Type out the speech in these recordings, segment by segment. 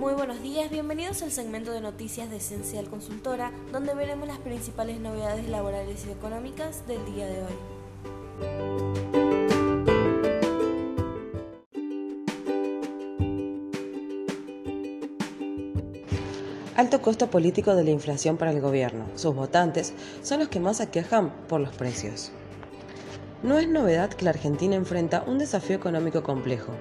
Muy buenos días, bienvenidos al segmento de noticias de Esencial Consultora, donde veremos las principales novedades laborales y económicas del día de hoy. Alto costo político de la inflación para el gobierno. Sus votantes son los que más aquejan por los precios. No es novedad que la Argentina enfrenta un desafío económico complejo,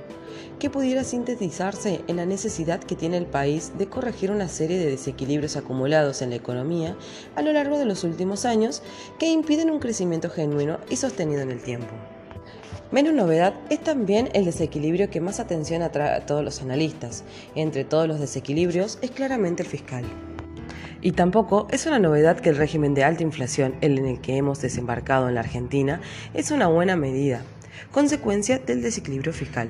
que pudiera sintetizarse en la necesidad que tiene el país de corregir una serie de desequilibrios acumulados en la economía a lo largo de los últimos años que impiden un crecimiento genuino y sostenido en el tiempo. Menos novedad es también el desequilibrio que más atención atrae a todos los analistas. Entre todos los desequilibrios es claramente el fiscal. Y tampoco es una novedad que el régimen de alta inflación en el que hemos desembarcado en la Argentina es una buena medida, consecuencia del desequilibrio fiscal.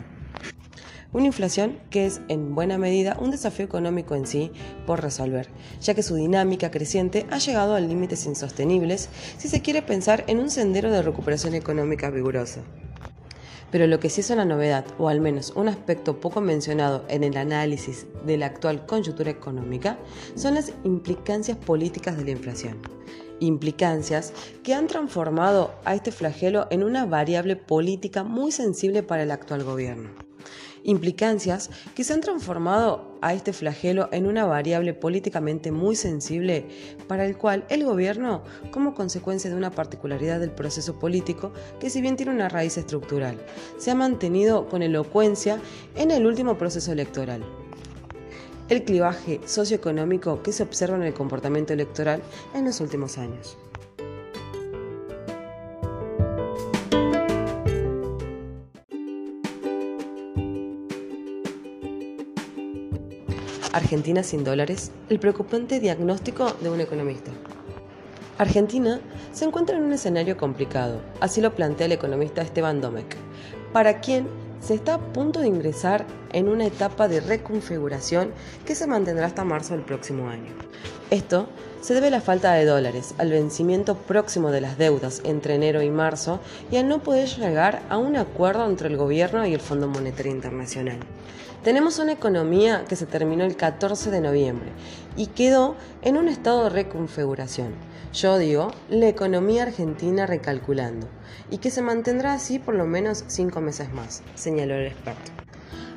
Una inflación que es en buena medida un desafío económico en sí por resolver, ya que su dinámica creciente ha llegado a límites insostenibles si se quiere pensar en un sendero de recuperación económica vigorosa. Pero lo que sí es una novedad, o al menos un aspecto poco mencionado en el análisis de la actual coyuntura económica, son las implicancias políticas de la inflación. Implicancias que han transformado a este flagelo en una variable política muy sensible para el actual gobierno implicancias que se han transformado a este flagelo en una variable políticamente muy sensible para el cual el gobierno, como consecuencia de una particularidad del proceso político, que si bien tiene una raíz estructural, se ha mantenido con elocuencia en el último proceso electoral el clivaje socioeconómico que se observa en el comportamiento electoral en los últimos años. Argentina sin dólares, el preocupante diagnóstico de un economista. Argentina se encuentra en un escenario complicado, así lo plantea el economista Esteban Domecq, para quien se está a punto de ingresar en una etapa de reconfiguración que se mantendrá hasta marzo del próximo año. Esto se debe a la falta de dólares, al vencimiento próximo de las deudas entre enero y marzo y al no poder llegar a un acuerdo entre el gobierno y el Fondo Monetario Internacional. Tenemos una economía que se terminó el 14 de noviembre y quedó en un estado de reconfiguración. Yo digo, la economía argentina recalculando, y que se mantendrá así por lo menos cinco meses más, señaló el experto.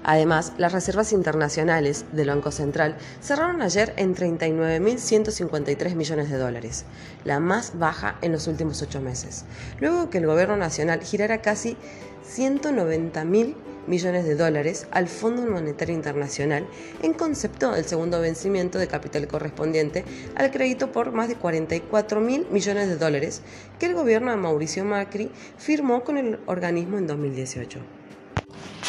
Además, las reservas internacionales del Banco Central cerraron ayer en 39.153 millones de dólares, la más baja en los últimos ocho meses, luego que el Gobierno Nacional girara casi 190.000 millones de dólares al Fondo Monetario Internacional en concepto del segundo vencimiento de capital correspondiente al crédito por más de 44 mil millones de dólares que el gobierno de Mauricio Macri firmó con el organismo en 2018.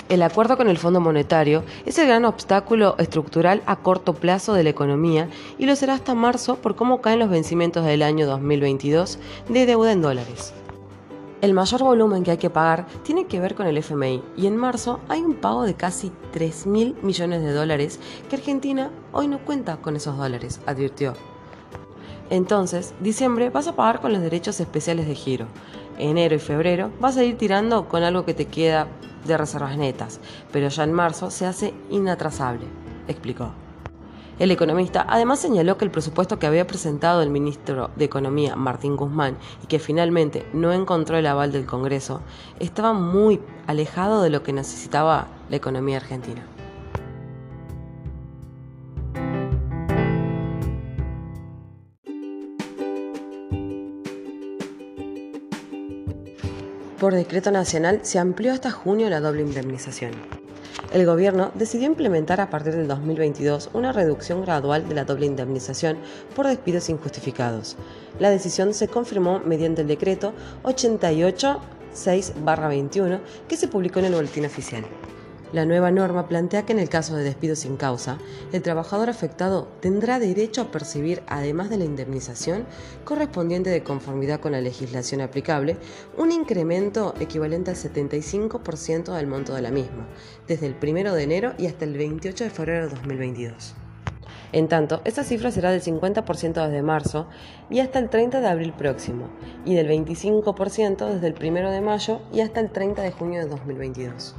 El acuerdo con el Fondo Monetario es el gran obstáculo estructural a corto plazo de la economía y lo será hasta marzo por cómo caen los vencimientos del año 2022 de deuda en dólares. El mayor volumen que hay que pagar tiene que ver con el FMI y en marzo hay un pago de casi 3 mil millones de dólares que Argentina hoy no cuenta con esos dólares, advirtió. Entonces, diciembre vas a pagar con los derechos especiales de giro. Enero y febrero vas a ir tirando con algo que te queda de reservas netas, pero ya en marzo se hace inatrasable, explicó. El economista además señaló que el presupuesto que había presentado el ministro de Economía, Martín Guzmán, y que finalmente no encontró el aval del Congreso, estaba muy alejado de lo que necesitaba la economía argentina. Por decreto nacional se amplió hasta junio la doble indemnización el gobierno decidió implementar a partir del 2022 una reducción gradual de la doble indemnización por despidos injustificados. La decisión se confirmó mediante el decreto 886-21 que se publicó en el Boletín Oficial. La nueva norma plantea que en el caso de despido sin causa, el trabajador afectado tendrá derecho a percibir, además de la indemnización correspondiente de conformidad con la legislación aplicable, un incremento equivalente al 75% del monto de la misma, desde el 1 de enero y hasta el 28 de febrero de 2022. En tanto, esta cifra será del 50% desde marzo y hasta el 30 de abril próximo, y del 25% desde el 1 de mayo y hasta el 30 de junio de 2022.